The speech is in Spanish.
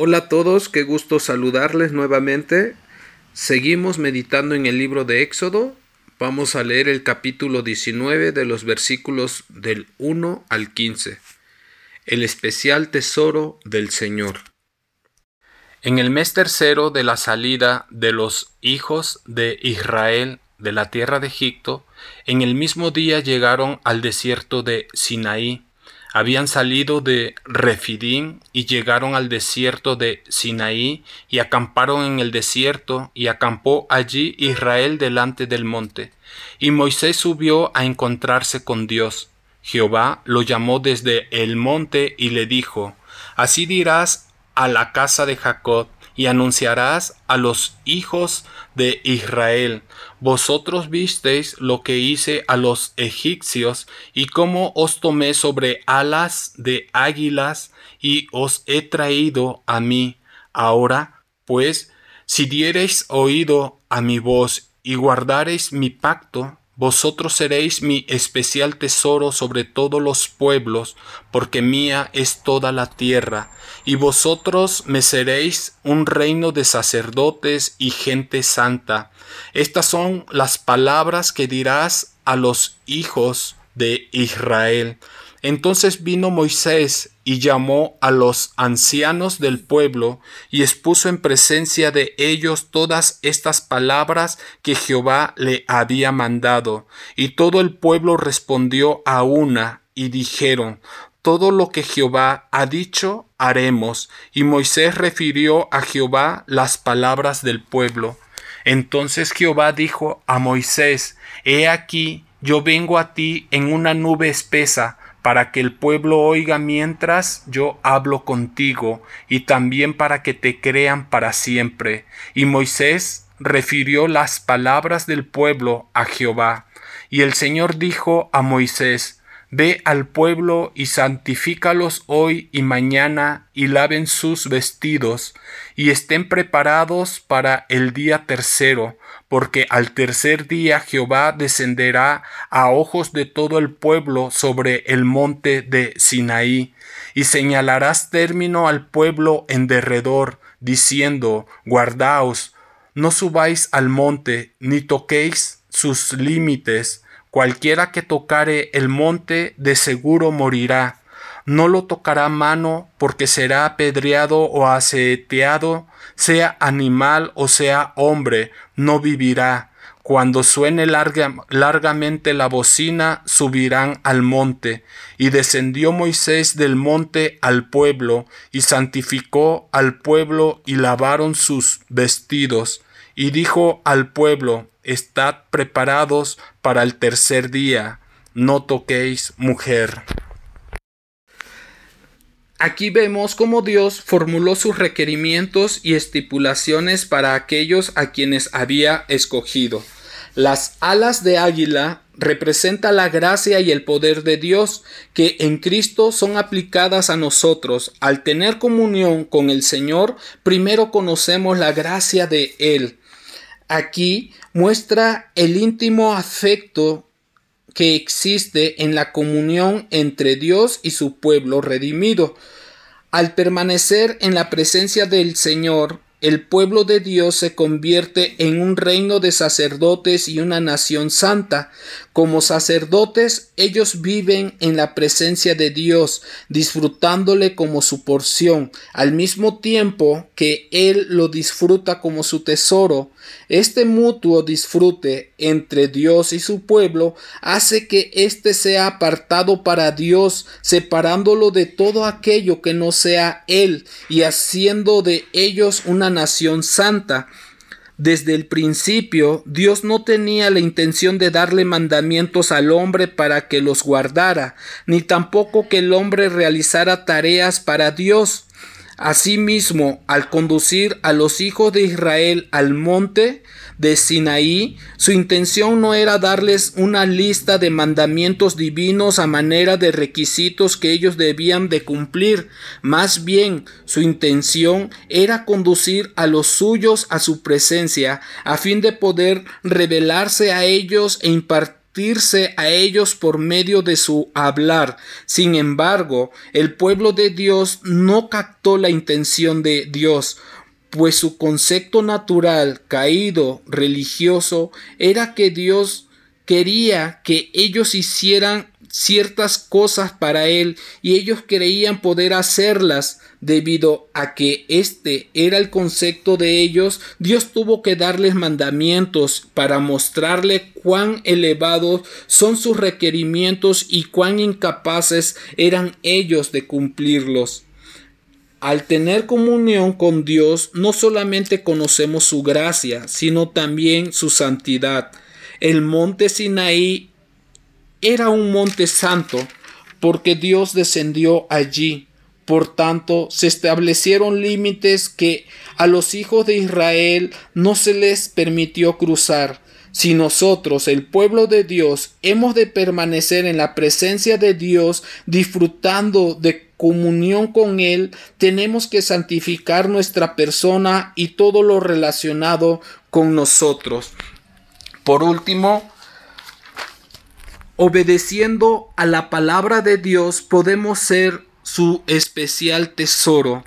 Hola a todos, qué gusto saludarles nuevamente. Seguimos meditando en el libro de Éxodo. Vamos a leer el capítulo 19 de los versículos del 1 al 15. El especial tesoro del Señor. En el mes tercero de la salida de los hijos de Israel de la tierra de Egipto, en el mismo día llegaron al desierto de Sinaí habían salido de Refidim y llegaron al desierto de Sinaí y acamparon en el desierto y acampó allí Israel delante del monte. Y Moisés subió a encontrarse con Dios. Jehová lo llamó desde el monte y le dijo, Así dirás a la casa de Jacob, y anunciarás a los hijos de Israel, vosotros visteis lo que hice a los egipcios y cómo os tomé sobre alas de águilas y os he traído a mí. Ahora, pues, si diereis oído a mi voz y guardareis mi pacto, vosotros seréis mi especial tesoro sobre todos los pueblos, porque mía es toda la tierra, y vosotros me seréis un reino de sacerdotes y gente santa. Estas son las palabras que dirás a los hijos de Israel. Entonces vino Moisés y llamó a los ancianos del pueblo y expuso en presencia de ellos todas estas palabras que Jehová le había mandado. Y todo el pueblo respondió a una y dijeron, todo lo que Jehová ha dicho haremos. Y Moisés refirió a Jehová las palabras del pueblo. Entonces Jehová dijo a Moisés, He aquí, yo vengo a ti en una nube espesa, para que el pueblo oiga mientras yo hablo contigo, y también para que te crean para siempre. Y Moisés refirió las palabras del pueblo a Jehová. Y el Señor dijo a Moisés, Ve al pueblo y santifícalos hoy y mañana y laven sus vestidos y estén preparados para el día tercero, porque al tercer día Jehová descenderá a ojos de todo el pueblo sobre el monte de Sinaí, y señalarás término al pueblo en derredor, diciendo, guardaos, no subáis al monte, ni toquéis sus límites, Cualquiera que tocare el monte de seguro morirá. No lo tocará mano porque será apedreado o aseteado, sea animal o sea hombre, no vivirá. Cuando suene largamente la bocina, subirán al monte. Y descendió Moisés del monte al pueblo, y santificó al pueblo, y lavaron sus vestidos. Y dijo al pueblo, Estad preparados para el tercer día, no toquéis mujer. Aquí vemos cómo Dios formuló sus requerimientos y estipulaciones para aquellos a quienes había escogido. Las alas de águila representa la gracia y el poder de Dios que en Cristo son aplicadas a nosotros. Al tener comunión con el Señor, primero conocemos la gracia de Él aquí muestra el íntimo afecto que existe en la comunión entre Dios y su pueblo redimido. Al permanecer en la presencia del Señor, el pueblo de Dios se convierte en un reino de sacerdotes y una nación santa. Como sacerdotes, ellos viven en la presencia de Dios, disfrutándole como su porción, al mismo tiempo que Él lo disfruta como su tesoro. Este mutuo disfrute entre Dios y su pueblo hace que éste sea apartado para Dios, separándolo de todo aquello que no sea Él y haciendo de ellos una nación santa. Desde el principio, Dios no tenía la intención de darle mandamientos al hombre para que los guardara, ni tampoco que el hombre realizara tareas para Dios. Asimismo, al conducir a los hijos de Israel al monte, de Sinaí, su intención no era darles una lista de mandamientos divinos a manera de requisitos que ellos debían de cumplir, más bien su intención era conducir a los suyos a su presencia, a fin de poder revelarse a ellos e impartir a ellos por medio de su hablar. Sin embargo, el pueblo de Dios no captó la intención de Dios, pues su concepto natural, caído, religioso, era que Dios quería que ellos hicieran ciertas cosas para él y ellos creían poder hacerlas debido a que este era el concepto de ellos, Dios tuvo que darles mandamientos para mostrarle cuán elevados son sus requerimientos y cuán incapaces eran ellos de cumplirlos. Al tener comunión con Dios, no solamente conocemos su gracia, sino también su santidad. El monte Sinaí era un monte santo porque Dios descendió allí. Por tanto, se establecieron límites que a los hijos de Israel no se les permitió cruzar. Si nosotros, el pueblo de Dios, hemos de permanecer en la presencia de Dios, disfrutando de comunión con Él, tenemos que santificar nuestra persona y todo lo relacionado con nosotros. Por último, obedeciendo a la palabra de Dios podemos ser su especial tesoro.